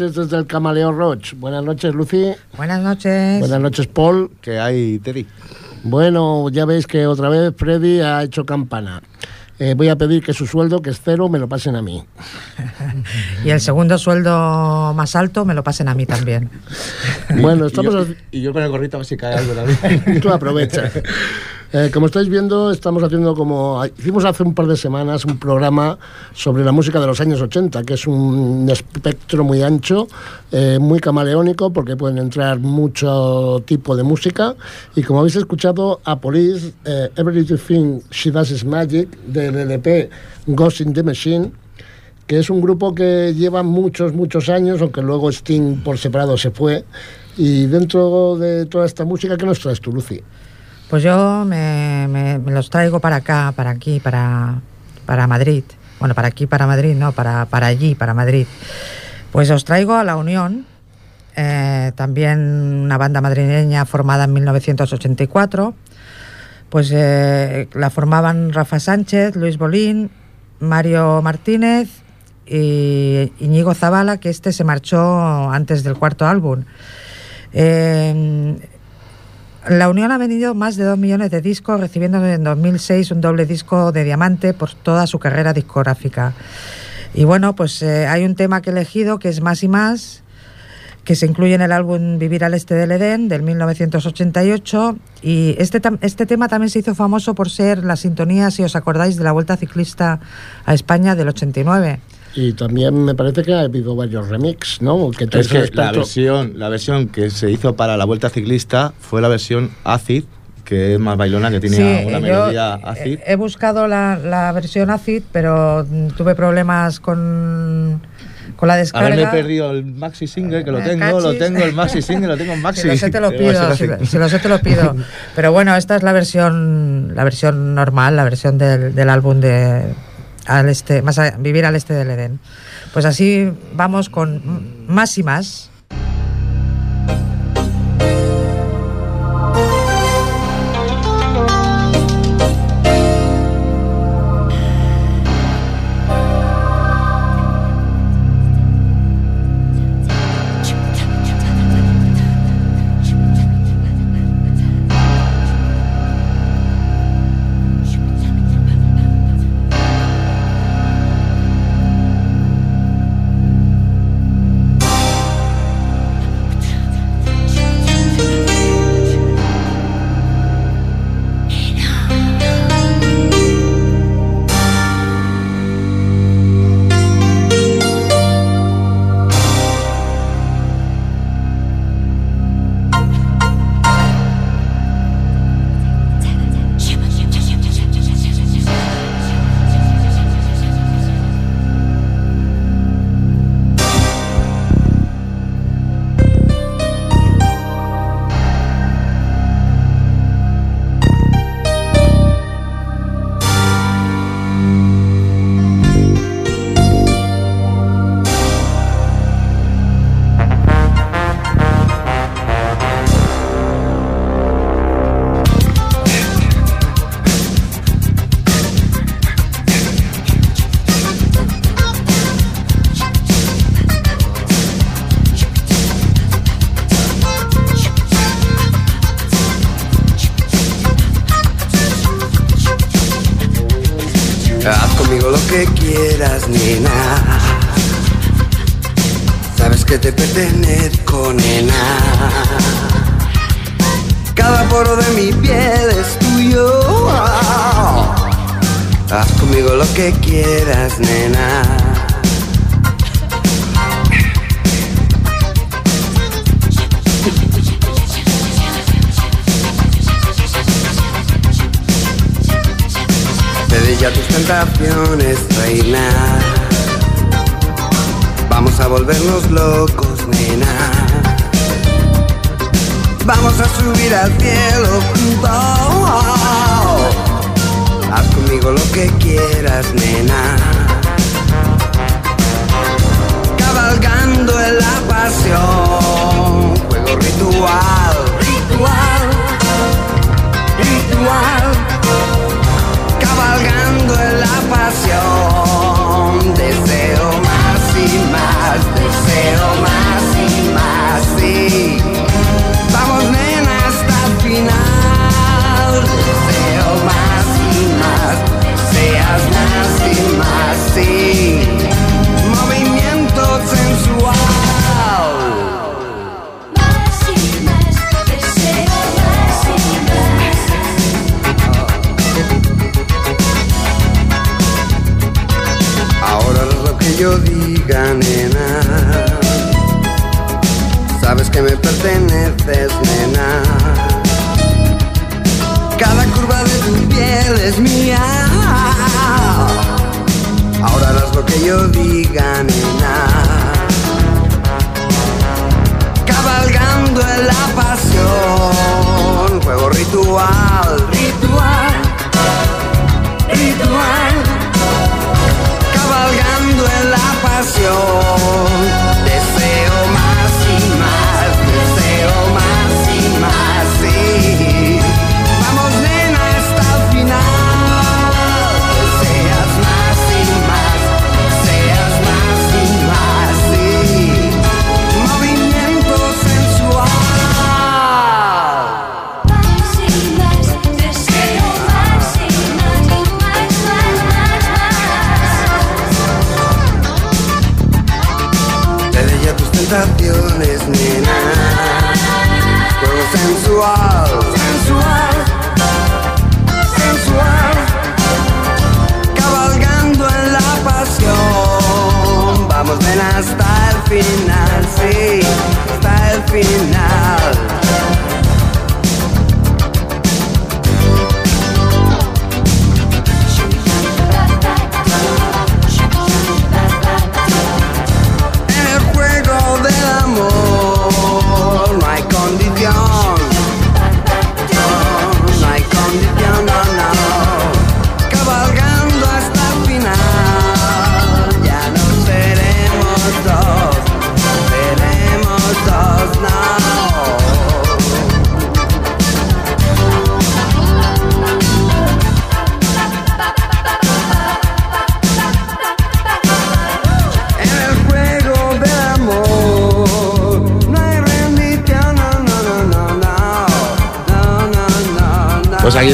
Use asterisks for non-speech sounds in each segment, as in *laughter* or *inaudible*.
Hola, buenas noches desde el Camaleo Roach. Buenas noches, Lucy. Buenas noches. Buenas noches, Paul. ¿Qué hay, Terry? Bueno, ya veis que otra vez Freddy ha hecho campana. Eh, voy a pedir que su sueldo, que es cero, me lo pasen a mí. *laughs* y el segundo sueldo más alto me lo pasen a mí también. bueno, estamos... Y yo, con el gorrito a ver si cae algo también. *laughs* Tú aprovecha. Eh, como estáis viendo, estamos haciendo como... Hicimos hace un par de semanas un programa sobre la música de los años 80, que es un espectro muy ancho, eh, muy camaleónico, porque pueden entrar mucho tipo de música. Y como habéis escuchado, a Police, eh, Everything She Does Is Magic, del LP Ghost in the Machine, que es un grupo que lleva muchos, muchos años, aunque luego Sting por separado se fue. Y dentro de toda esta música, ¿qué nos traes tú, Lucy? Pues yo me, los traigo para acá, para aquí, para, para Madrid. Bueno, para aquí, para Madrid, no, para, para allí, para Madrid. Pues os traigo a La Unión, eh, también una banda madrileña formada en 1984. Pues eh, la formaban Rafa Sánchez, Luis Bolín, Mario Martínez y Iñigo Zavala, que este se marchó antes del cuarto álbum. Eh, la Unión ha vendido más de dos millones de discos, recibiendo en 2006 un doble disco de diamante por toda su carrera discográfica. Y bueno, pues eh, hay un tema que he elegido que es Más y Más, que se incluye en el álbum Vivir al Este del Edén del 1988. Y este, este tema también se hizo famoso por ser la sintonía, si os acordáis, de la Vuelta Ciclista a España del 89. Y también me parece que ha habido varios remix, ¿no? Que es que la versión, la versión que se hizo para la Vuelta Ciclista fue la versión Acid, que es más bailona, que tiene una melodía acid. He, buscado la, la, versión acid, pero tuve problemas con, con la descarga. Ahora me he perdido el maxi single, que lo tengo, lo tengo, el maxi single, lo tengo en *laughs* maxi. Si lo sé te lo pido, si, lo sé te lo pido. Pero bueno, esta es la versión, la versión normal, la versión del, del álbum de al este, más a, vivir al este del Edén. Pues así vamos con más y más.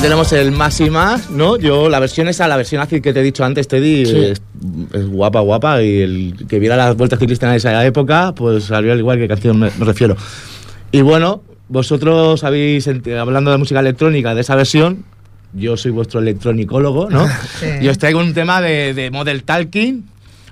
Tenemos el más y más, ¿no? Yo, la versión esa, la versión así que te he dicho antes, Teddy, Sí. es, es guapa, guapa. Y el que viera las vueltas ciclistas en esa época, pues salió al igual que canción me, me refiero. Y bueno, vosotros habéis, hablando de música electrónica, de esa versión, yo soy vuestro electronicólogo, ¿no? *laughs* Sí. Y os traigo un tema de, de Model Talking.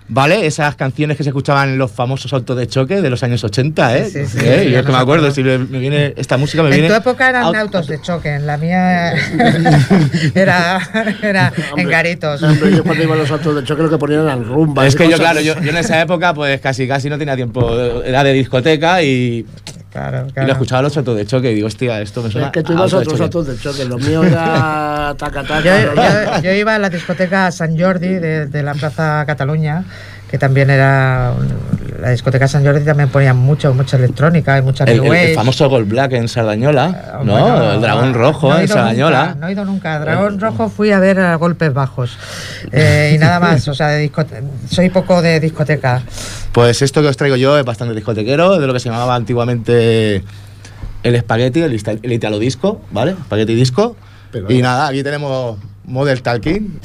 ¿Vale? Esas canciones que se escuchaban en los famosos autos de choque de los años 80, ¿eh? Sí, sí, sí, ¿Eh? sí, Yo ya es que me acuerdo, si me, me viene esta música me En viene... tu época eran Aut- autos de choque, en la mía *laughs* era, era en Hombre, garitos. hombre, yo cuando iba a los autos de choque lo que ponían eran rumbas. Es que yo, cosas claro, de yo, yo en esa época pues casi casi no tenía tiempo, era de discoteca y, Claro, y claro. lo escuchaba los autos de choque y digo, hostia, esto me suena Es que tú ibas a otros autos de choque. Lo mío era taca taca. Yo, yo- yo iba a la discoteca San Jordi de, de la Plaza Cataluña, que también era. un- La discoteca San Jordi también ponía mucho, mucha electrónica y mucha El, New el- famoso Gold Black en Sardañola, Ah, ¿no? bueno, el dragón rojo no en Sardañola. nunca, no he ido nunca. Dragón rojo fui a ver a golpes bajos. *laughs* Eh, y nada más. O sea, de discote- soy poco de discoteca. Pues esto que os traigo yo es bastante discotequero, de lo que se llamaba antiguamente el espagueti, el, el italo disco, ¿vale? Espagueti disco. Pero- y nada, aquí tenemos Model Talking.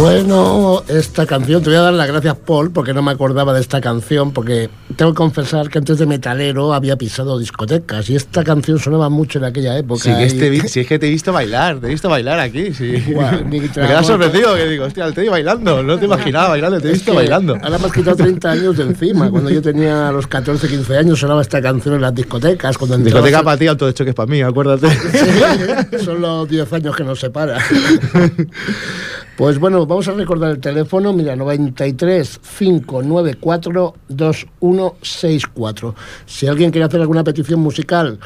Bueno, esta canción, te voy a dar las gracias, Paul, porque no me acordaba de esta canción, porque tengo que confesar que antes de metalero había pisado discotecas y esta canción sonaba mucho en aquella época. Sí, y- este si es que te he visto bailar, te he visto bailar aquí, sí. *laughs* Me quedas sorprendido que digo, hostia, te he bailando, no te imaginaba bailando, te he visto bailando. Ahora me has quitado 30 años de encima. Cuando yo tenía los 14, 15 años sonaba esta canción en las discotecas. Cuando Discoteca para ti, autodechoque es para mí, acuérdate. *laughs* Sí, son los 10 años que nos separan. *laughs* Pues bueno, vamos a recordar el teléfono, mira, 93 594 2164. Si alguien quiere hacer alguna petición musical,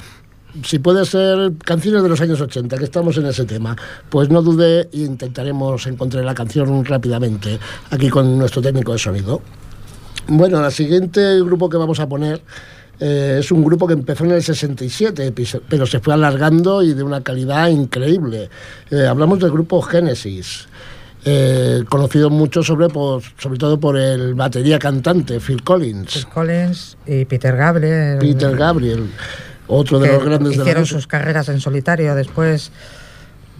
si puede ser canciones de los años 80, que estamos en ese tema, pues no dude e intentaremos encontrar la canción rápidamente aquí con nuestro técnico de sonido. Bueno, el siguiente grupo que vamos a poner eh, es un grupo que empezó en el 67, pis- pero se fue alargando y de una calidad increíble. Eh, hablamos del grupo Genesis, eh, conocido mucho sobre, por- sobre todo por el batería cantante Phil Collins, Phil Collins y Peter Gabriel. Peter Gabriel, otro de los grandes de la hicieron sus carreras en solitario después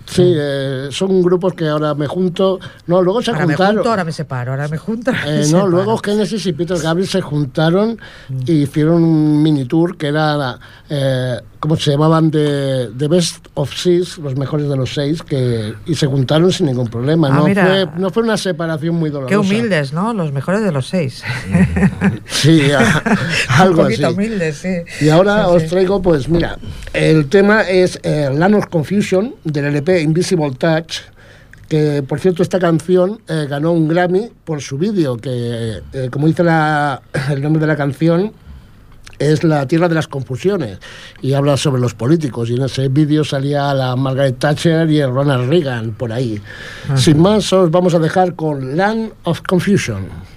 Sí, eh, son grupos que ahora me junto. No, luego se Ahora me juntaron. junto, ahora me separo, ahora me junto. ahora me Eh, no, luego Genesis y Peter Gabriel se juntaron y hicieron un mini tour que era, eh, ¿cómo se llamaban? De, The Best of Six, los mejores de los seis, que, y se juntaron sin ningún problema. Ah, no, mira. fue, no fue una separación muy dolorosa. Qué humildes, ¿no? Los mejores de los seis. *laughs* Sí, a- *laughs* algo Un poquito así. humildes, sí. Y ahora Sí, os traigo, pues mira, el tema es eh, Land of Confusion del LP Invisible Touch, que por cierto esta canción eh, ganó un Grammy por su vídeo, que eh, como dice la- el nombre de la canción, es La Tierra de las Confusiones y habla sobre los políticos y en ese vídeo salía la Margaret Thatcher y el Ronald Reagan por ahí. Sin más, os vamos a dejar con Land of Confusion.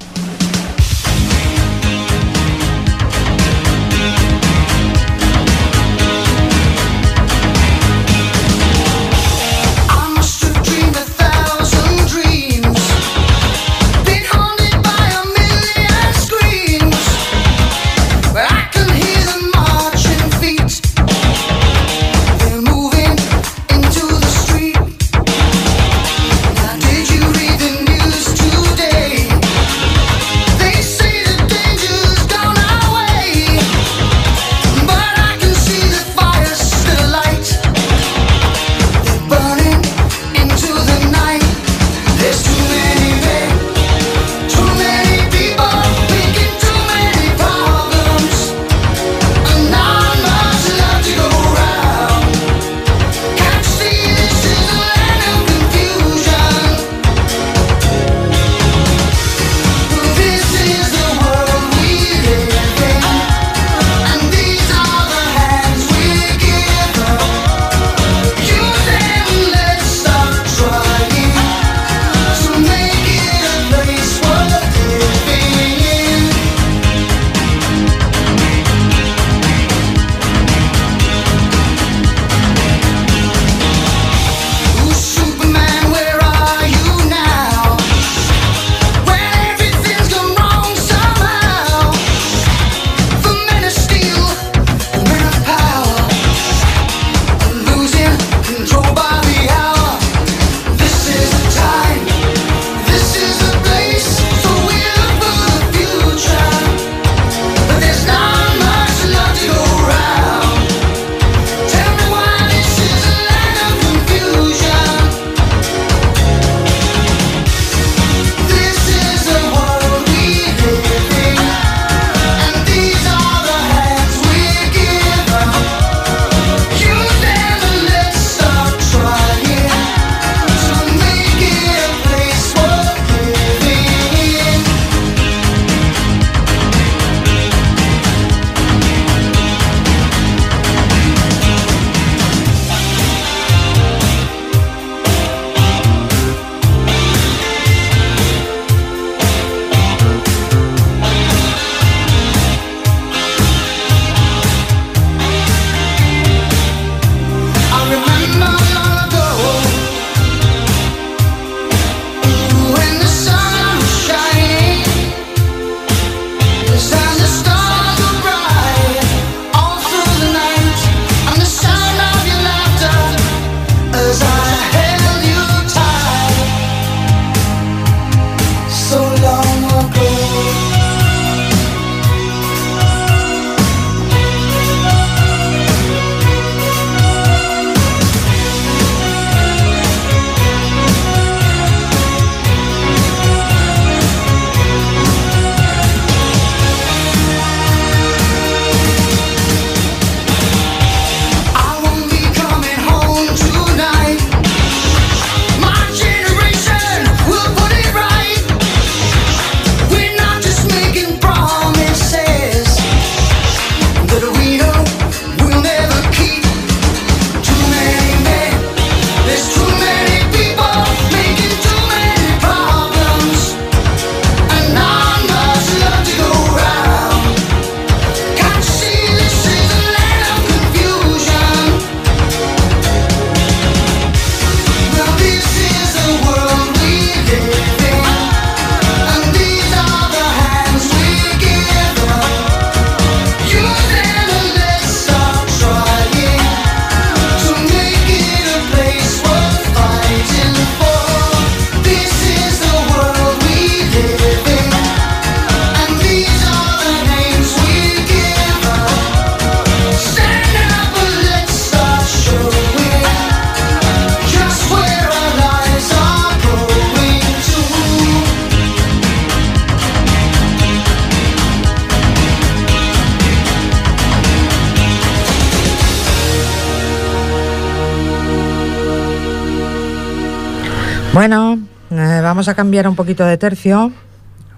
Bueno, eh, vamos a cambiar un poquito de tercio.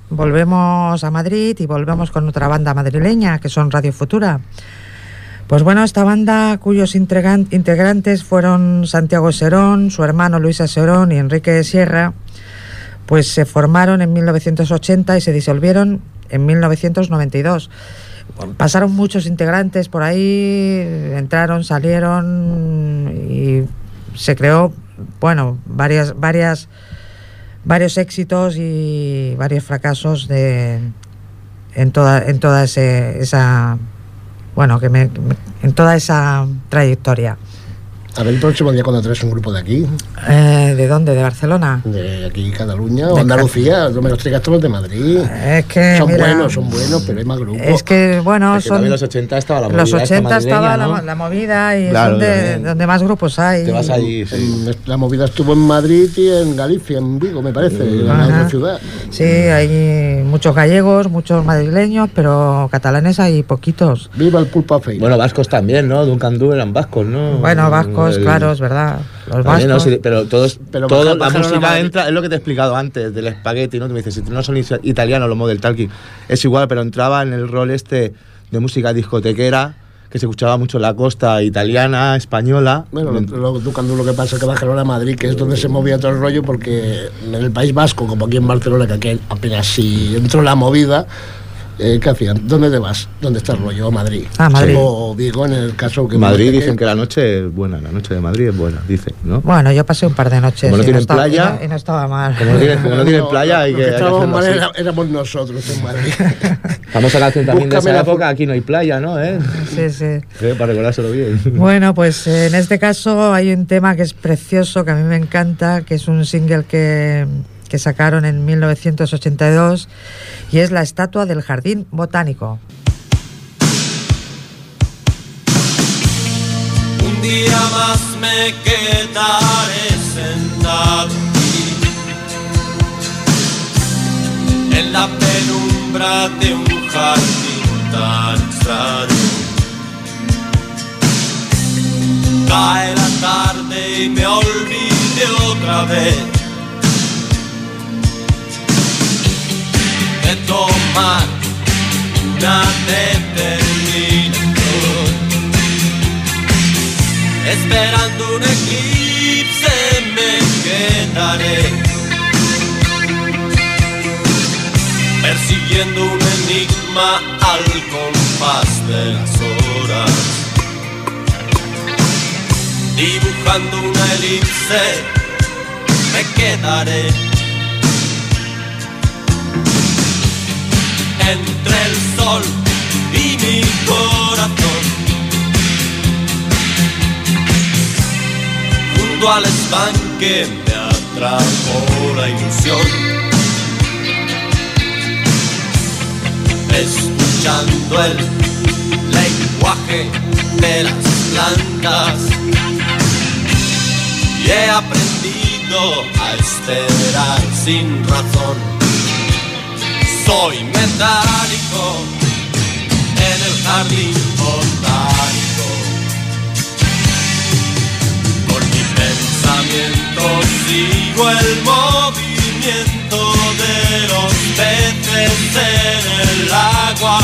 Volvemos a Madrid y volvemos con otra banda madrileña, que son Radio Futura. Pues bueno, esta banda cuyos integran- integrantes fueron Santiago Serón, su hermano Luisa Serón y Enrique Sierra, pues se formaron en 1980 y se disolvieron en 1992. Pasaron muchos integrantes por ahí, entraron, salieron y se creó, bueno, varias, varias, varios éxitos y varios fracasos de, en toda, en toda ese- esa, bueno, que me- en toda esa trayectoria. A ver el próximo día cuando traes un grupo de aquí, Eh, ¿De dónde? ¿De Barcelona? de aquí Cataluña o De Andalucía, no me los traigas todos de Madrid. Es que son mira, buenos, son buenos, pero hay más grupos. Es que bueno, Es que son los 80 estaba la movida los esta 80 estaba la, movida y Claro, es donde, más grupos hay. Te vas allí, sí. En- la movida estuvo en Madrid y en Galicia, en Vigo, me parece, en la otra ciudad. Sí, hay muchos gallegos, muchos madrileños, pero catalanes hay poquitos. Viva el pulpa fey. Bueno, vascos también, ¿no? Duncan Du eran vascos, ¿no? Bueno, vascos, El- claro, es verdad. Los ¿no? vascos. Sí, pero todos, Pero todo, la música entra, es lo que te he explicado antes, del espagueti, ¿no? Tú me dices, si no son is- italianos los model talking, es igual, pero entraba en el rol este de música discotequera, que se escuchaba mucho la costa italiana, española. Bueno, lo, lo, tú cuando lo que pasa es que bajaron a Madrid, que es donde se movía todo el rollo, porque en el País Vasco, como aquí en Barcelona, que aquí apenas si entró la movida, eh, ¿qué hacían? ¿Dónde te vas? ¿Dónde está el rollo? A Madrid. Ah, Madrid. O Vigo, en el caso que... Madrid dicen que la noche es buena, la noche de Madrid es buena, dicen, ¿no? Bueno, yo pasé un par de noches Como no y, tienen estaba, playa, y no- y no estaba mal. Como no tienen, como no tienen playa, hay que, estábamos mal era- éramos nosotros en Madrid. *laughs* Famosa canción también de esa la época, aquí no hay playa, ¿no? ¿Eh? Sí, sí. *laughs* Eh, Para recordárselo bien. Bueno, pues eh, en este caso hay un tema que es precioso, que a mí me encanta, que es un single que, que sacaron en 1982 y es La Estatua del Jardín Botánico. Un día más me quedaré sentado en la penumbra de un jardín tan extraño. Cae la tarde y me olvide otra vez de tomar una determinación. Esperando un eclipse me quedaré. Persiguiendo un enigma al compás de las horas. Dibujando una elipse me quedaré entre el sol y mi corazón junto al estanque me atrapó la ilusión. Escuchando el lenguaje de las plantas y he aprendido a esperar sin razón. Soy metálico en el jardín botánico. Con mi pensamiento sigo el movimiento de los peces en el agua.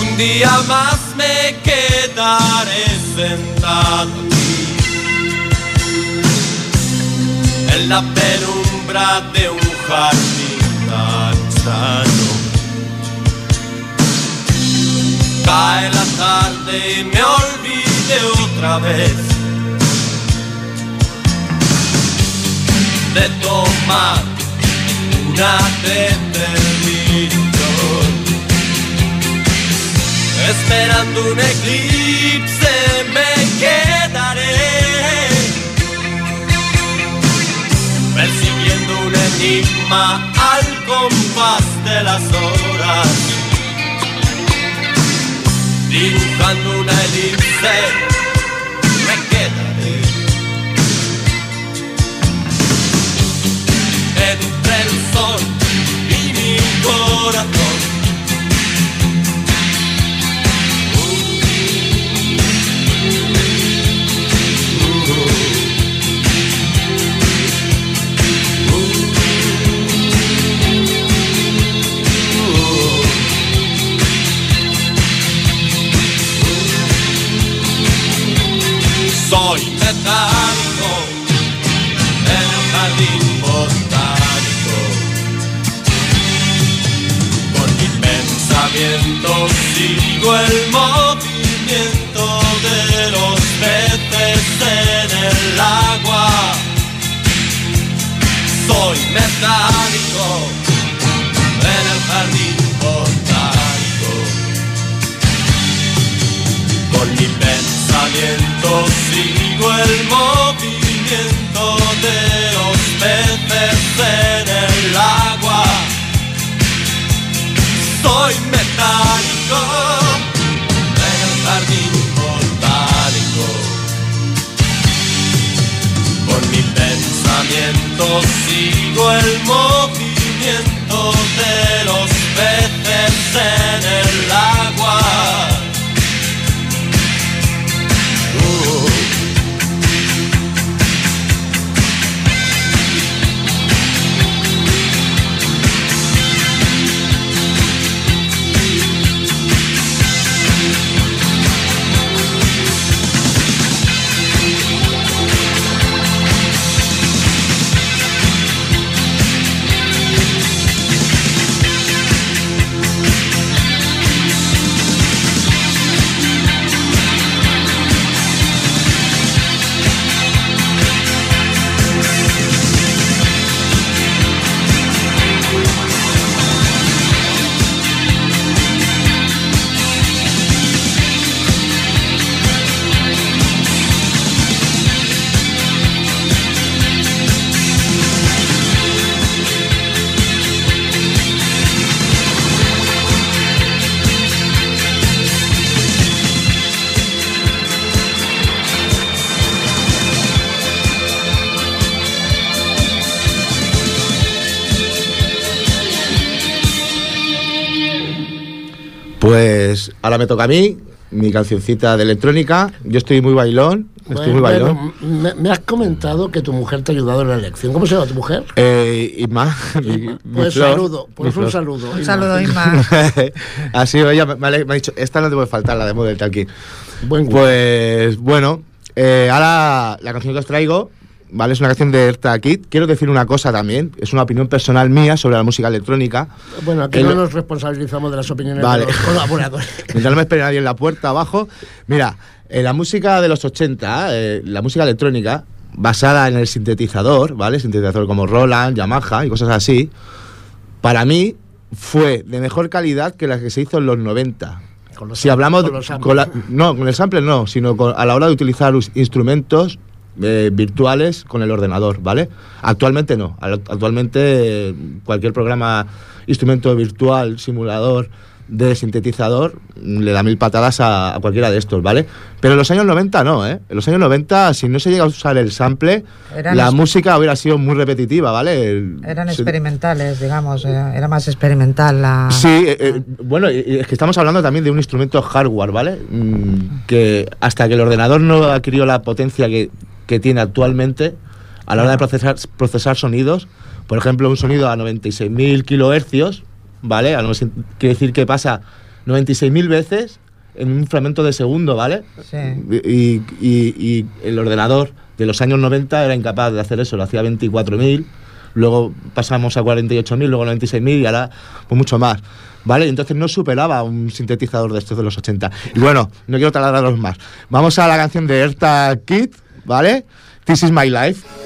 Un día más me quedaré sentado en la penumbra de un jardín tan. Cae la tarde y me olvide otra vez de tomar una determinación. Esperando un eclipse me quedaré persiguiendo un enigma al compás de las horas dibujando una elipse, me quedaré entre el sol y mi corazón. Metálico en el jardín botánico. Con mi pensamiento sigo el movimiento de los peces en el agua. Soy metálico en el jardín sigo el movimiento de los peces en el agua. Soy metálico en el jardín. Con mi pensamiento sigo el movimiento de los peces en el agua. Pues ahora me toca a mí, mi cancioncita de electrónica. Yo estoy muy bailón, estoy muy bailón. bueno, me, me has comentado que tu mujer te ha ayudado en la elección. ¿Cómo se llama tu mujer? Eh, Isma, mi- *laughs* mi Pues flor, saludo, mi pues un saludo. Un saludo, Inma. *laughs* Así, ella me, me ha dicho, esta no te puede faltar, la de Model Talking. Buen gusto. Pues bueno, eh, ahora la canción que os traigo, ¿vale? Es una canción de Erta Kid. Quiero decir una cosa también, es una opinión personal mía sobre la música electrónica. Bueno, aquí el- no nos responsabilizamos de las opiniones Vale. de los colaboradores. *laughs* Mientras no me espere nadie en la puerta abajo. Mira, eh, la música de los 80, eh, la música electrónica, basada en el sintetizador, ¿vale? Sintetizador como Roland, Yamaha y cosas así, para mí fue de mejor calidad que la que se hizo en los 90. Con los si hablamos con los la- no con el sample no sino con- a la hora de utilizar us- instrumentos eh, virtuales con el ordenador vale actualmente no. Al- actualmente cualquier programa instrumento virtual simulador de sintetizador le da mil patadas a, a cualquiera de estos vale pero en los años 90 no eh en los años 90 si no se llega a usar el sample Eran la música hubiera sido muy repetitiva vale El- Eran se- experimentales, digamos, eh, era más experimental la... Sí, eh, eh, bueno, es que estamos hablando también de un instrumento hardware, ¿vale? Mm, que hasta que el ordenador no adquirió la potencia que, que tiene actualmente a la hora de procesar, procesar sonidos, por ejemplo, un sonido a 96.000 kilohercios, ¿vale? A quiere decir que pasa 96.000 veces en un fragmento de segundo, ¿vale? Sí. Y, y- y el ordenador de los años 90 era incapaz de hacer eso, lo hacía 24.000, luego pasamos a 48.000, luego 96.000 y ahora pues mucho más. ¿Vale? Entonces no superaba un sintetizador de estos de los 80. Y bueno, no quiero talarlos más. Vamos a la canción de Erta Kid, ¿vale? This is my life.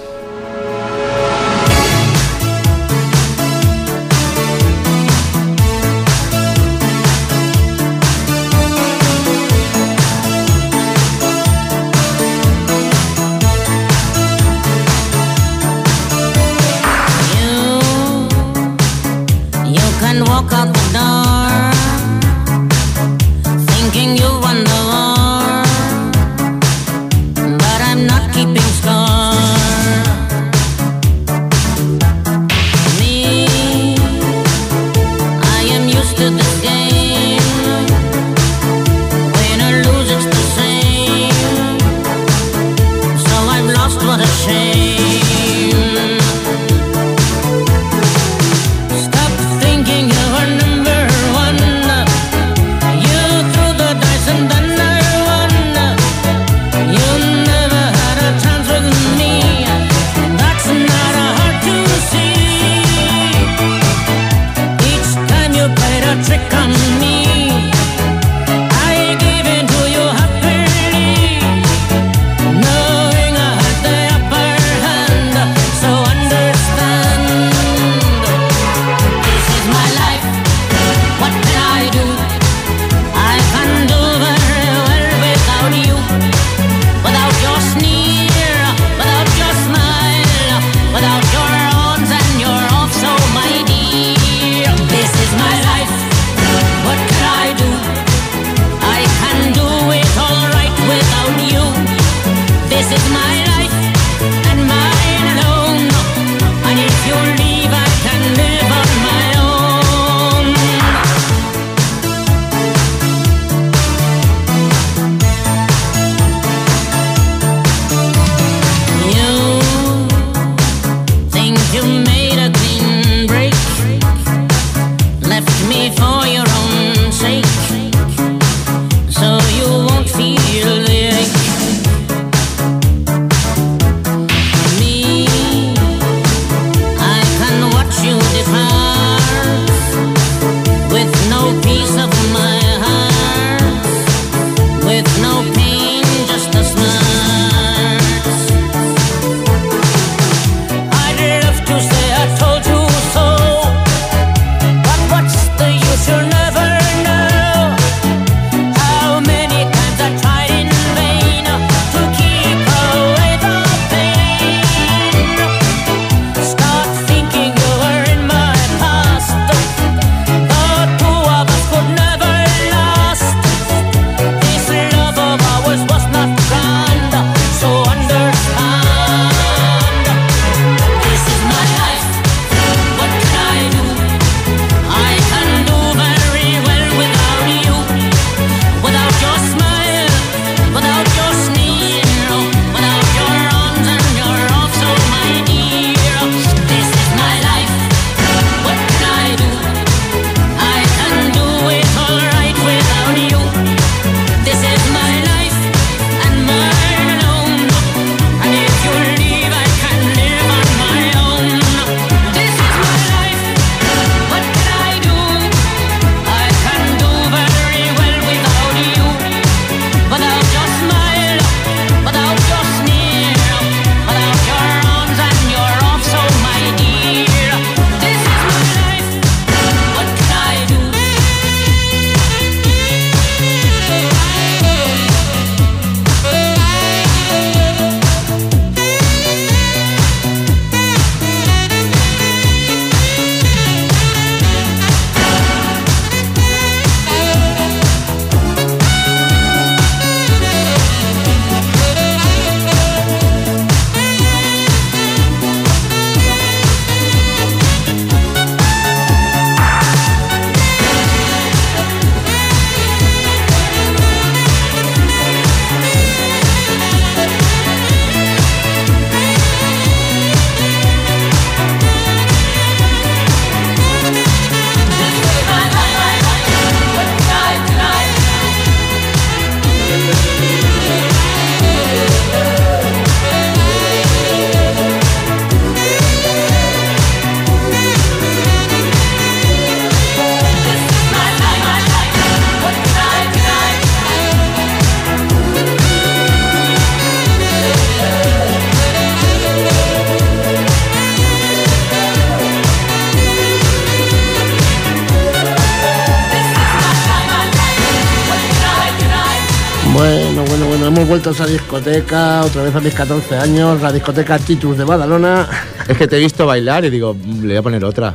discoteca, otra vez a mis 14 años, la discoteca Titus de Badalona. Es que te he visto bailar y digo, mm, le voy a poner otra.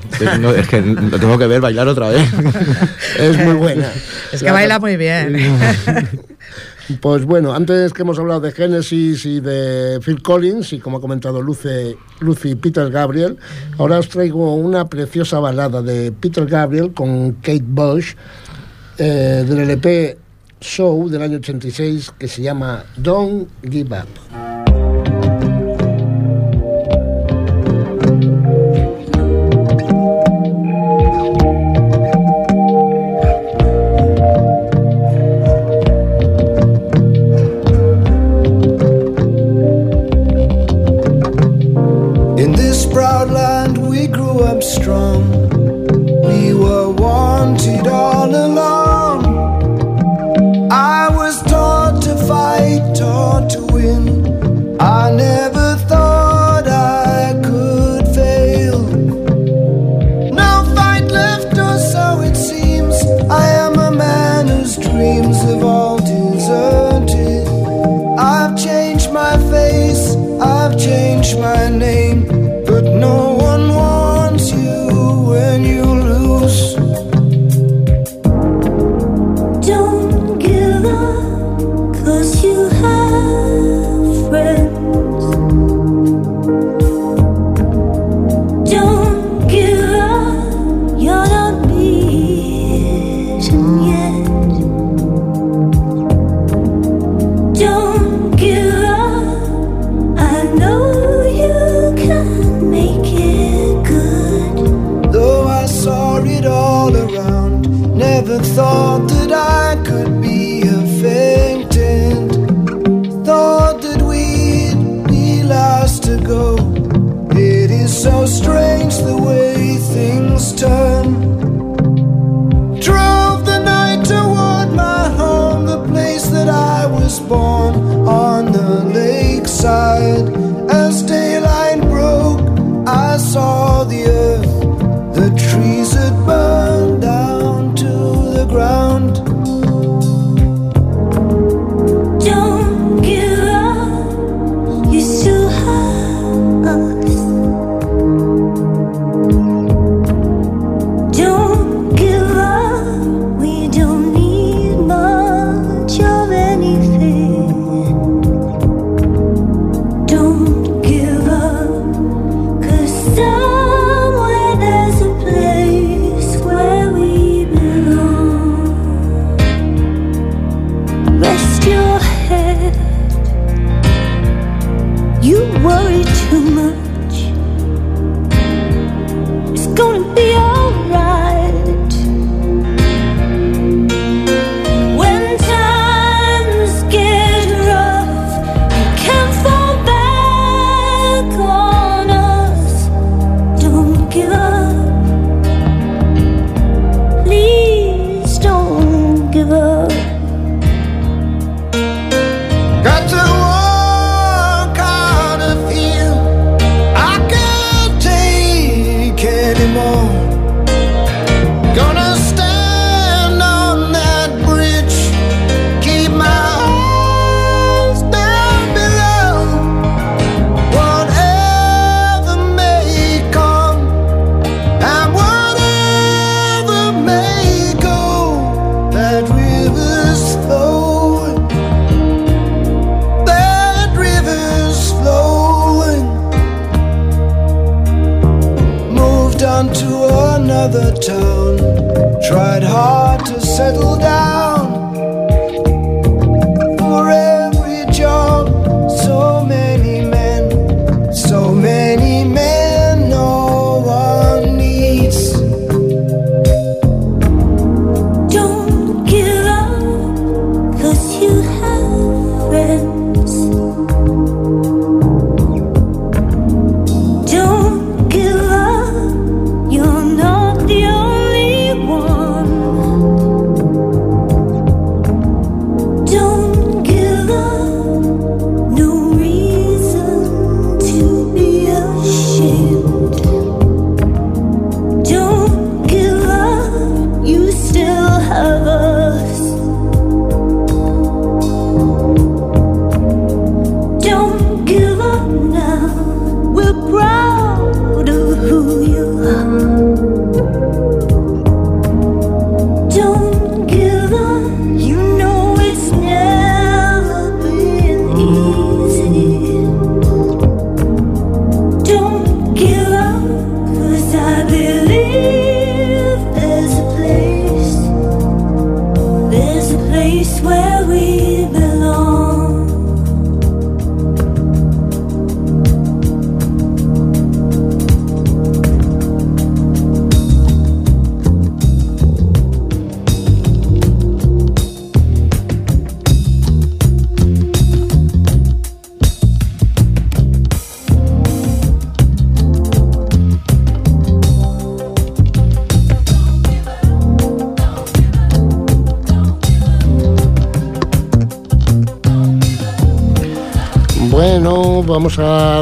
Es que lo tengo que ver bailar otra vez. *laughs* es muy buena. Es que baila muy bien. *laughs* Pues bueno, antes que hemos hablado de Genesis y de Phil Collins, y como ha comentado Lucy Lucy Peter Gabriel, ahora os traigo una preciosa balada de Peter Gabriel con Kate Bush eh, del LP show del año 86 que se llama Don't Give Up.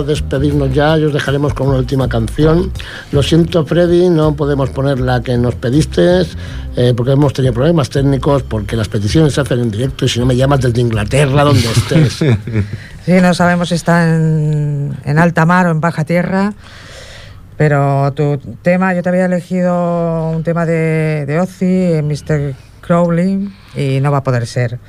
Despedirnos ya y os dejaremos con una última canción. Lo siento, Freddy, no podemos poner la que nos pediste eh, porque hemos tenido problemas técnicos, porque las peticiones se hacen en directo y si no me llamas desde Inglaterra, donde estés. *laughs* Sí, no sabemos si está en, en alta mar o en baja tierra. Pero tu tema, yo te había elegido un tema de, de Ozzy, Mr. Crowley, y no va a poder ser.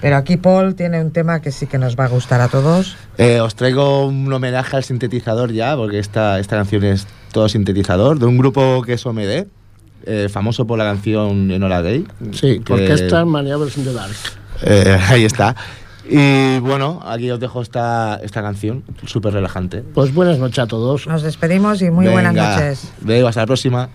Pero aquí Paul tiene un tema que sí que nos va a gustar a todos. Eh, os traigo un homenaje al sintetizador ya, porque esta, esta canción es todo sintetizador, de un grupo que es OMD, eh, famoso por la canción Enola Gay. Sí, que- Orquesta Maniables in the Dark. Eh, *laughs* ahí está. Y bueno, aquí os dejo esta, esta canción, súper relajante. Pues buenas noches a todos. Nos despedimos y muy buenas noches. Venga, hasta la próxima.